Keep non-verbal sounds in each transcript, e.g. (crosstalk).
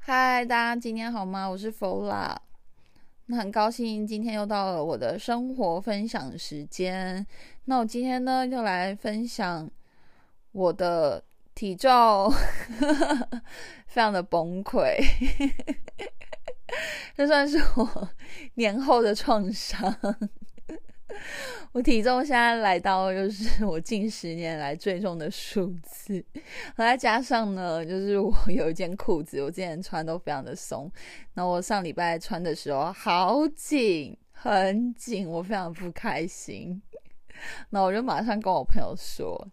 嗨，大家今天好吗？我是 Fola，那很高兴今天又到了我的生活分享时间。那我今天呢，就来分享我的体重，(laughs) 非常的崩溃，(laughs) 这算是我年后的创伤。(laughs) 我体重现在来到就是我近十年来最重的数字，再加上呢，就是我 (laughs) 有一件裤子，我之前穿都非常的松，那我上礼拜穿的时候好紧，很紧，我非常不开心。那我就马上跟我朋友说，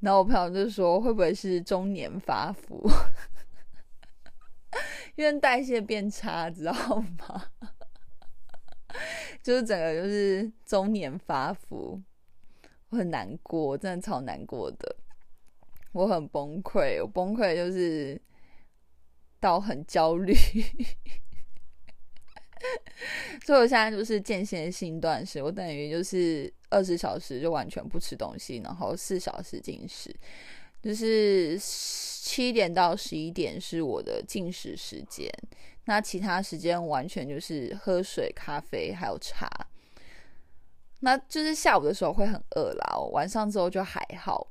然后我朋友就说会不会是中年发福？(laughs) 因为代谢变差，知道吗？就是整个就是中年发福，我很难过，真的超难过的，我很崩溃，我崩溃就是到很焦虑，所以我现在就是间歇性断食，我等于就是二十小时就完全不吃东西，然后四小时进食，就是七点到十一点是我的进食时间。那其他时间完全就是喝水、咖啡还有茶，那就是下午的时候会很饿啦，晚上之后就还好。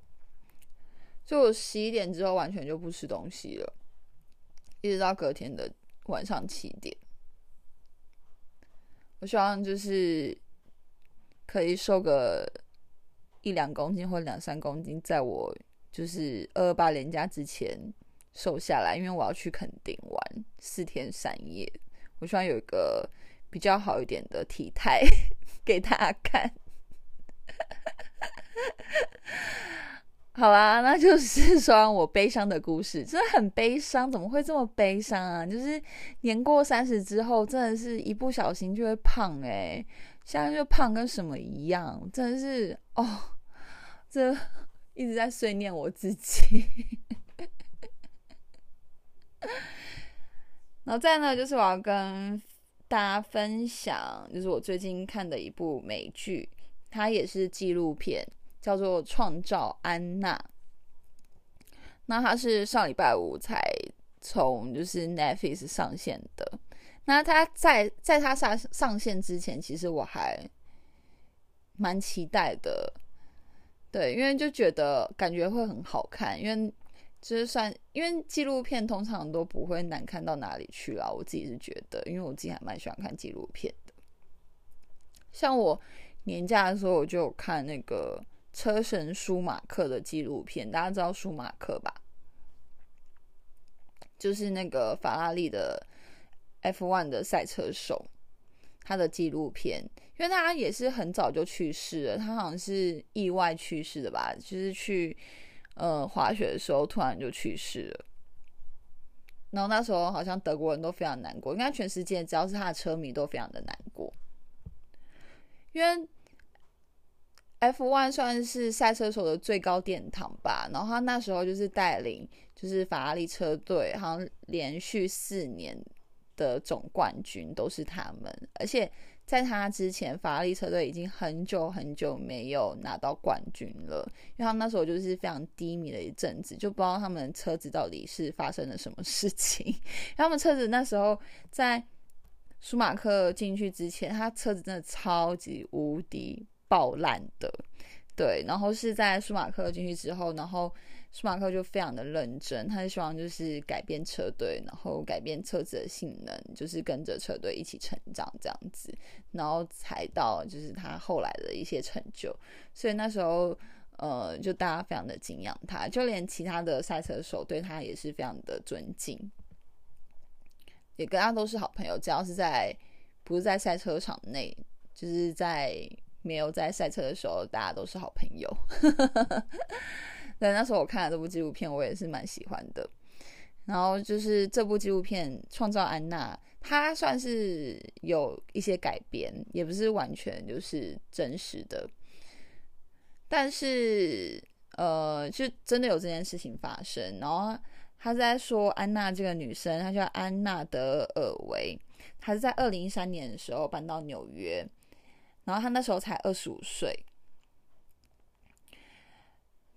就我十一点之后完全就不吃东西了，一直到隔天的晚上七点。我希望就是可以瘦个一两公斤或两三公斤，在我就是二二八年假之前。瘦下来，因为我要去垦丁玩四天三夜，我希望有一个比较好一点的体态给大家看。好啦，那就是说我悲伤的故事，真的很悲伤，怎么会这么悲伤啊？就是年过三十之后，真的是一不小心就会胖哎，现在就胖跟什么一样，真的是哦，这 (laughs) 一直在碎念我自己。然后再呢，就是我要跟大家分享，就是我最近看的一部美剧，它也是纪录片，叫做《创造安娜》。那它是上礼拜五才从就是 Netflix 上线的。那它在在它上上线之前，其实我还蛮期待的，对，因为就觉得感觉会很好看，因为。就是算，因为纪录片通常都不会难看到哪里去啦。我自己是觉得，因为我自己还蛮喜欢看纪录片的。像我年假的时候，我就看那个车神舒马克的纪录片。大家知道舒马克吧？就是那个法拉利的 F1 的赛车手，他的纪录片。因为他也是很早就去世了，他好像是意外去世的吧？就是去。呃，滑雪的时候突然就去世了，然后那时候好像德国人都非常难过，应该全世界只要是他的车迷都非常的难过，因为 F1 算是赛车手的最高殿堂吧，然后他那时候就是带领就是法拉利车队，好像连续四年的总冠军都是他们，而且。在他之前，法拉利车队已经很久很久没有拿到冠军了，因为他们那时候就是非常低迷的一阵子，就不知道他们车子到底是发生了什么事情。(laughs) 他们车子那时候在舒马克进去之前，他车子真的超级无敌爆烂的，对。然后是在舒马克进去之后，然后。舒马克就非常的认真，他希望就是改变车队，然后改变车子的性能，就是跟着车队一起成长这样子，然后才到就是他后来的一些成就。所以那时候，呃，就大家非常的敬仰他，就连其他的赛车手对他也是非常的尊敬，也跟他都是好朋友。只要是在不是在赛车场内，就是在没有在赛车的时候，大家都是好朋友。对，那时候我看了这部纪录片，我也是蛮喜欢的。然后就是这部纪录片《创造安娜》，它算是有一些改编，也不是完全就是真实的。但是，呃，就真的有这件事情发生。然后他在说安娜这个女生，她叫安娜德尔维，她是在二零一三年的时候搬到纽约。然后她那时候才二十五岁。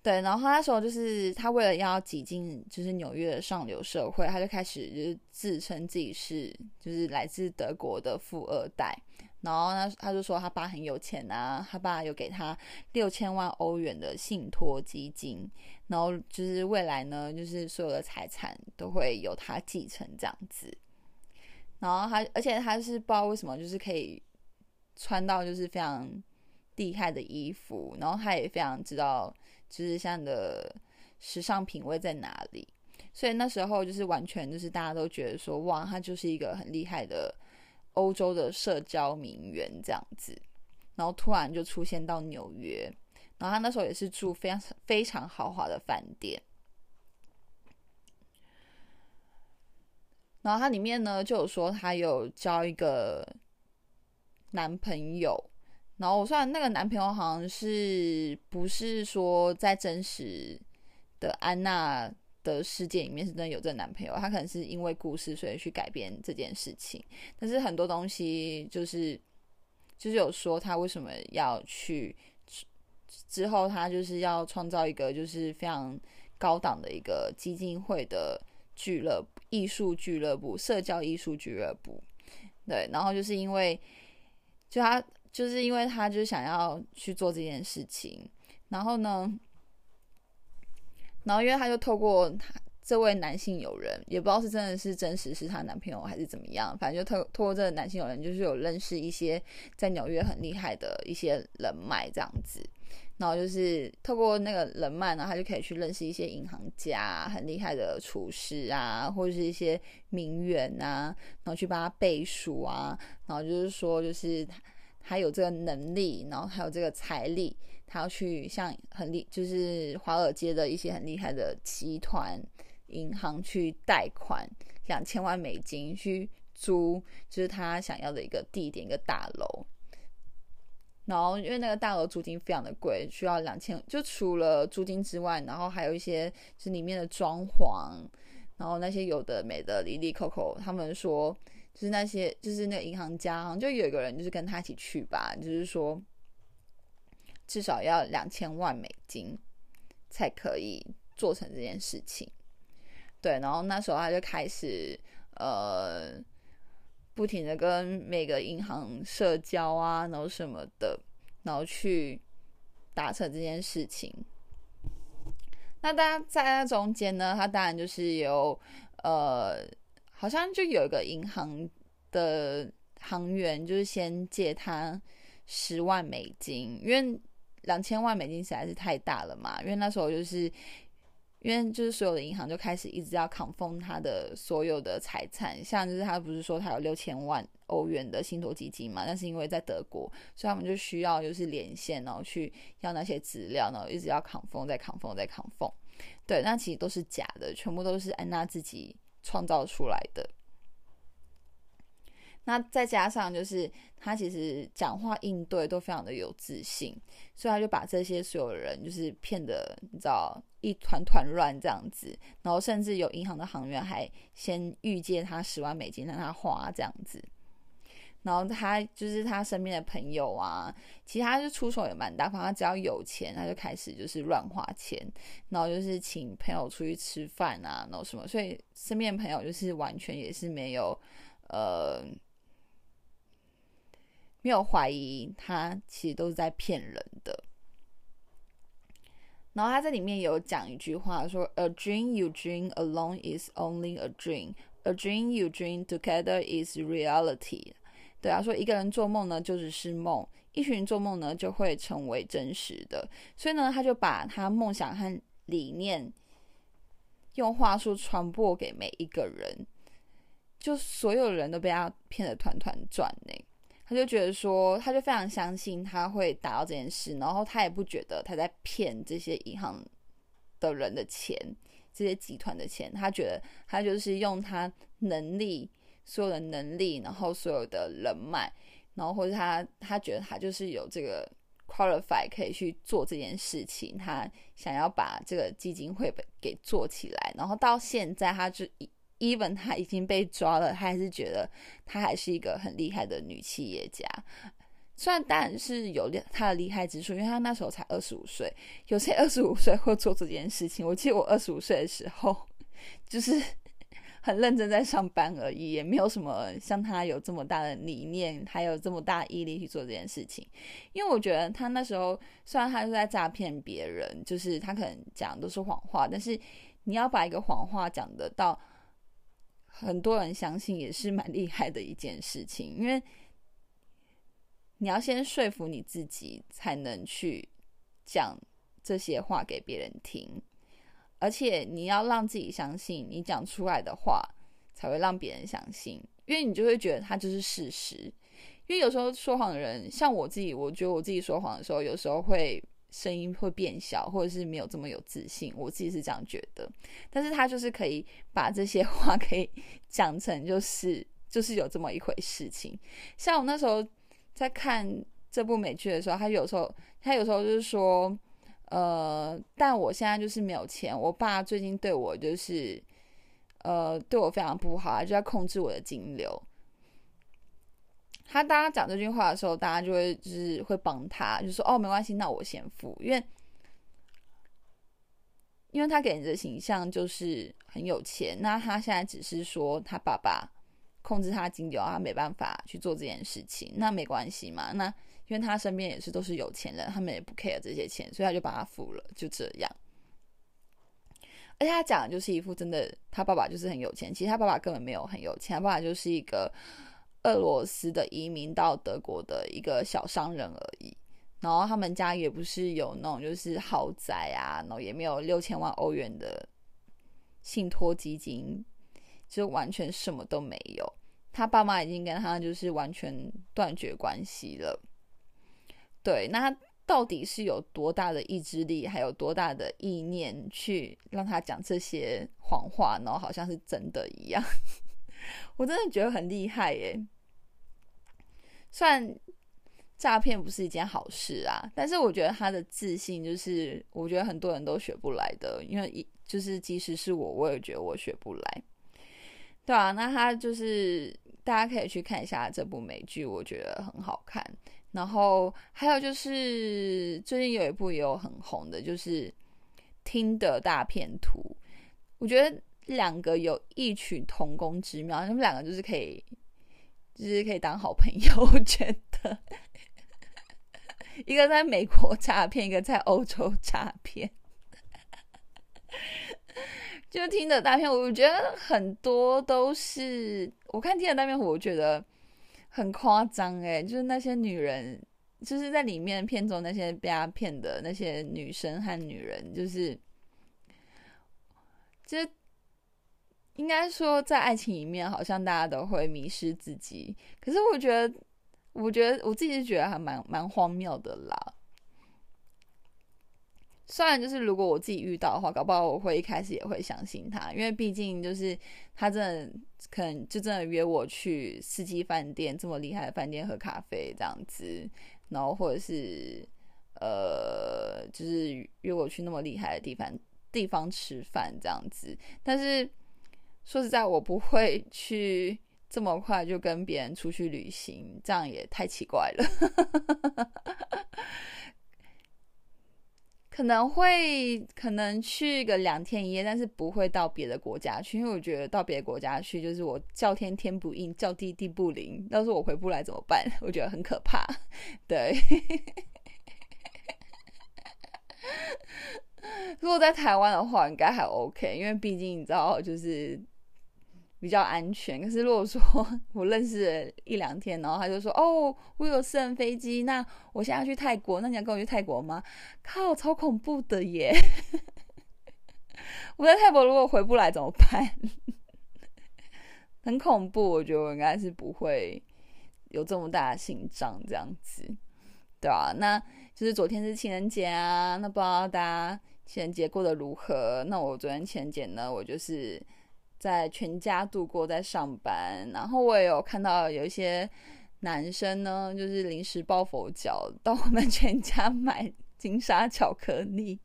对，然后他那时候就是他为了要挤进就是纽约的上流社会，他就开始就是自称自己是就是来自德国的富二代。然后他，他就说他爸很有钱啊，他爸有给他六千万欧元的信托基金，然后就是未来呢，就是所有的财产都会由他继承这样子。然后他，而且他是不知道为什么，就是可以穿到就是非常厉害的衣服，然后他也非常知道。就是像你的时尚品味在哪里，所以那时候就是完全就是大家都觉得说，哇，他就是一个很厉害的欧洲的社交名媛这样子，然后突然就出现到纽约，然后他那时候也是住非常非常豪华的饭店，然后他里面呢就有说他有交一个男朋友。然后我算那个男朋友好像是不是说在真实的安娜的世界里面是真的有这个男朋友，他可能是因为故事所以去改变这件事情。但是很多东西就是就是有说他为什么要去之后，他就是要创造一个就是非常高档的一个基金会的俱乐部、艺术俱乐部、社交艺术俱乐部。对，然后就是因为就他。就是因为他就想要去做这件事情，然后呢，然后因为他就透过他这位男性友人，也不知道是真的是真实是她男朋友还是怎么样，反正就透透过这个男性友人，就是有认识一些在纽约很厉害的一些人脉这样子，然后就是透过那个人脉呢，他就可以去认识一些银行家很厉害的厨师啊，或者是一些名媛啊，然后去帮他背书啊，然后就是说就是他。有这个能力，然后还有这个财力，他要去向很厉，就是华尔街的一些很厉害的集团银行去贷款两千万美金去租，就是他想要的一个地点一个大楼。然后因为那个大楼租金非常的贵，需要两千，就除了租金之外，然后还有一些就是里面的装潢，然后那些有的没的，里里扣扣，他们说。就是那些，就是那个银行家，好像就有一个人，就是跟他一起去吧。就是说，至少要两千万美金才可以做成这件事情。对，然后那时候他就开始呃，不停的跟每个银行社交啊，然后什么的，然后去达成这件事情。那大家在那中间呢，他当然就是有呃。好像就有一个银行的行员，就是先借他十万美金，因为两千万美金实在是太大了嘛。因为那时候就是因为就是所有的银行就开始一直要扛封他的所有的财产，像就是他不是说他有六千万欧元的信托基金嘛？但是因为在德国，所以他们就需要就是连线，然后去要那些资料，然后一直要扛封，再扛封，再扛封。对，那其实都是假的，全部都是安娜自己。创造出来的，那再加上就是他其实讲话应对都非常的有自信，所以他就把这些所有人就是骗的，你知道一团团乱这样子，然后甚至有银行的行员还先预借他十万美金让他花这样子。然后他就是他身边的朋友啊，其实他就出手也蛮大方，他只要有钱，他就开始就是乱花钱，然后就是请朋友出去吃饭啊，然后什么，所以身边的朋友就是完全也是没有呃没有怀疑他其实都是在骗人的。然后他在里面有讲一句话说：“A dream you dream alone is only a dream. A dream you dream together is reality.” 对啊，说一个人做梦呢，就只是梦；一群人做梦呢，就会成为真实的。所以呢，他就把他梦想和理念用话术传播给每一个人，就所有人都被他骗得团团转呢。他就觉得说，他就非常相信他会达到这件事，然后他也不觉得他在骗这些银行的人的钱，这些集团的钱。他觉得他就是用他能力。所有的能力，然后所有的人脉，然后或者他他觉得他就是有这个 qualify 可以去做这件事情，他想要把这个基金会给做起来，然后到现在他就 even 他已经被抓了，他还是觉得他还是一个很厉害的女企业家，虽然当然是有他的厉害之处，因为他那时候才二十五岁，有谁二十五岁会做这件事情？我记得我二十五岁的时候，就是很认真在上班而已，也没有什么像他有这么大的理念，还有这么大毅力去做这件事情。因为我觉得他那时候虽然他是在诈骗别人，就是他可能讲的都是谎话，但是你要把一个谎话讲得到很多人相信，也是蛮厉害的一件事情，因为。你要先说服你自己，才能去讲这些话给别人听，而且你要让自己相信，你讲出来的话才会让别人相信，因为你就会觉得它就是事实。因为有时候说谎的人，像我自己，我觉得我自己说谎的时候，有时候会声音会变小，或者是没有这么有自信，我自己是这样觉得。但是他就是可以把这些 (laughs) 话可以讲成，就是就是有这么一回事情。像我那时候。在看这部美剧的时候，他有时候他有时候就是说，呃，但我现在就是没有钱。我爸最近对我就是，呃，对我非常不好，就在控制我的金流。他当他讲这句话的时候，大家就会就是会帮他，就说哦，没关系，那我先付，因为因为他给人的形象就是很有钱。那他现在只是说他爸爸。控制他金流，他没办法去做这件事情，那没关系嘛？那因为他身边也是都是有钱人，他们也不 care 这些钱，所以他就把他付了，就这样。而且他讲的就是一副真的，他爸爸就是很有钱，其实他爸爸根本没有很有钱，他爸爸就是一个俄罗斯的移民到德国的一个小商人而已。然后他们家也不是有那种就是豪宅啊，然后也没有六千万欧元的信托基金。就完全什么都没有，他爸妈已经跟他就是完全断绝关系了。对，那到底是有多大的意志力，还有多大的意念去让他讲这些谎话，然后好像是真的一样？(laughs) 我真的觉得很厉害耶。虽然诈骗不是一件好事啊，但是我觉得他的自信就是，我觉得很多人都学不来的。因为一就是即使是我，我也觉得我学不来。对啊，那他就是大家可以去看一下这部美剧，我觉得很好看。然后还有就是最近有一部也有很红的，就是《听的大片图》，我觉得两个有异曲同工之妙，他们两个就是可以，就是可以当好朋友。我觉得一个在美国诈骗，一个在欧洲诈骗。就听的大片，我觉得很多都是我看听的大片，我觉得很夸张哎，就是那些女人，就是在里面片中那些被他骗的那些女生和女人，就是，就应该说在爱情里面，好像大家都会迷失自己。可是我觉得，我觉得我自己是觉得还蛮蛮荒谬的啦。虽然就是如果我自己遇到的话，搞不好我会一开始也会相信他，因为毕竟就是他真的可能就真的约我去四季饭店这么厉害的饭店喝咖啡这样子，然后或者是呃就是约我去那么厉害的地方地方吃饭这样子，但是说实在，我不会去这么快就跟别人出去旅行，这样也太奇怪了。可能会可能去个两天一夜，但是不会到别的国家去，因为我觉得到别的国家去，就是我叫天天不应，叫地地不灵，到时候我回不来怎么办？(laughs) 我觉得很可怕。对，(laughs) 如果在台湾的话，应该还 OK，因为毕竟你知道，就是。比较安全，可是如果说 (laughs) 我认识一两天，然后他就说：“哦，我有私人飞机，那我现在要去泰国，那你要跟我去泰国吗？”靠，超恐怖的耶！(laughs) 我在泰国如果回不来怎么办？(laughs) 很恐怖，我觉得我应该是不会有这么大的心脏这样子，对啊，那就是昨天是情人节啊，那不知道大家情人节过得如何？那我昨天情人节呢，我就是。在全家度过，在上班，然后我也有看到有一些男生呢，就是临时抱佛脚到我们 (laughs) 全家买金沙巧克力。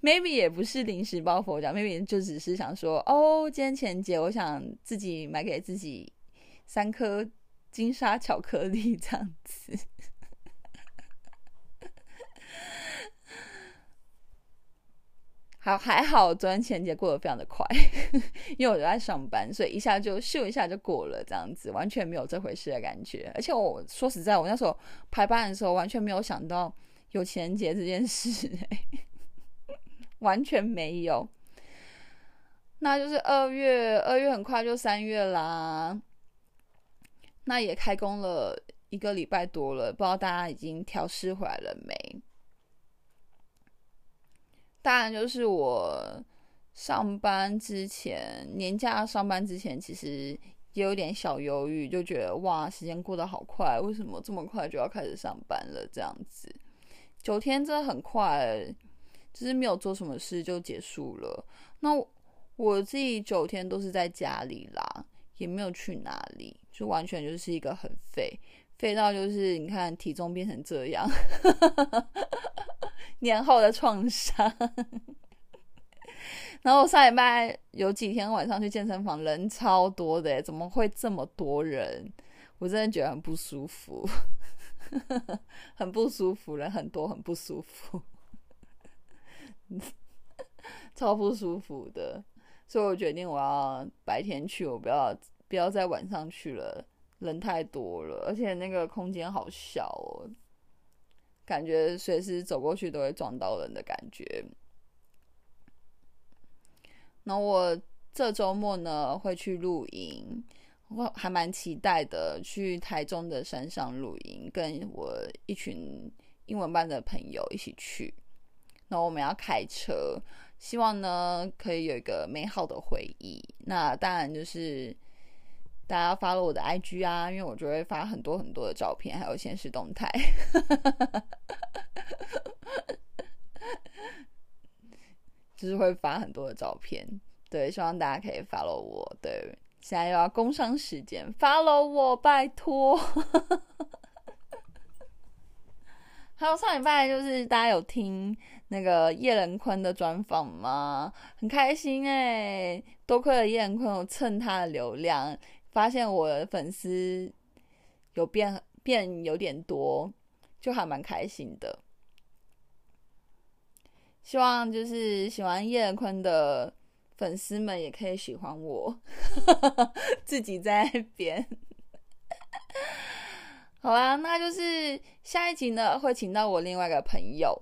Maybe 也不是临时抱佛脚，Maybe 就只是想说，哦，今天情人节，我想自己买给自己三颗。金沙巧克力这样子。好，还好，昨天情人节过得非常的快，因为我在上班，所以一下就咻一下就过了，这样子完全没有这回事的感觉。而且我说实在，我那时候排班的时候完全没有想到有情人节这件事，完全没有。那就是二月，二月很快就三月啦。那也开工了一个礼拜多了，不知道大家已经调试回来了没？当然，就是我上班之前，年假上班之前，其实也有点小犹豫，就觉得哇，时间过得好快，为什么这么快就要开始上班了？这样子，九天真的很快，就是没有做什么事就结束了。那我自己九天都是在家里啦，也没有去哪里，就完全就是一个很废，废到就是你看体重变成这样。(laughs) (laughs) 年后的创伤，(laughs) 然后我上礼拜有几天晚上去健身房，人超多的，怎么会这么多人？我真的觉得很不舒服，(laughs) 很不舒服，人很多，很不舒服，超不舒服的。所以我决定我要白天去，我不要不要在晚上去了，人太多了，而且那个空间好小哦。感觉随时走过去都会撞到人的感觉。那我这周末呢会去露营，我还蛮期待的。去台中的山上露营，跟我一群英文班的朋友一起去。那我们要开车，希望呢可以有一个美好的回忆。那当然就是。大家发了我的 IG 啊，因为我就会发很多很多的照片，还有现实动态，(laughs) 就是会发很多的照片。对，希望大家可以 follow 我。对，现在又要工商时间，follow 我，拜托。(laughs) 还有上礼拜就是大家有听那个叶仁坤的专访吗？很开心哎，多亏了叶仁坤，我蹭他的流量。发现我的粉丝有变变有点多，就还蛮开心的。希望就是喜欢叶坤的粉丝们也可以喜欢我，(laughs) 自己在那边。好啦，那就是下一集呢会请到我另外一个朋友。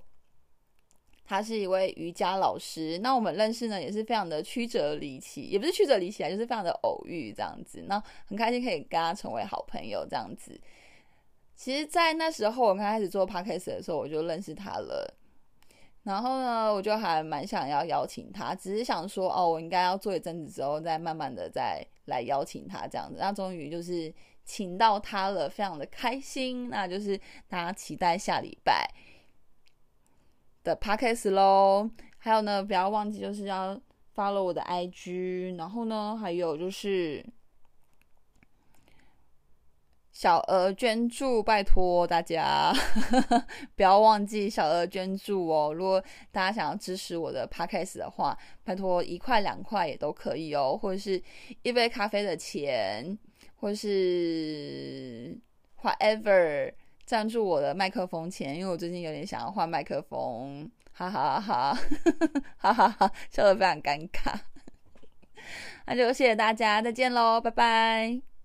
他是一位瑜伽老师，那我们认识呢也是非常的曲折离奇，也不是曲折离奇啊，就是非常的偶遇这样子。那很开心可以跟他成为好朋友这样子。其实，在那时候我刚开始做 podcast 的时候，我就认识他了。然后呢，我就还蛮想要邀请他，只是想说哦，我应该要做一阵子之后，再慢慢的再来邀请他这样子。那终于就是请到他了，非常的开心。那就是大家期待下礼拜。的 podcast 喽，还有呢，不要忘记就是要 follow 我的 IG，然后呢，还有就是小额捐助，拜托大家 (laughs) 不要忘记小额捐助哦。如果大家想要支持我的 podcast 的话，拜托一块两块也都可以哦，或者是一杯咖啡的钱，或是 whatever。赞助我的麦克风钱，因为我最近有点想要换麦克风，哈哈哈，哈哈哈，笑得非常尴尬。(laughs) 那就谢谢大家，再见喽，拜拜。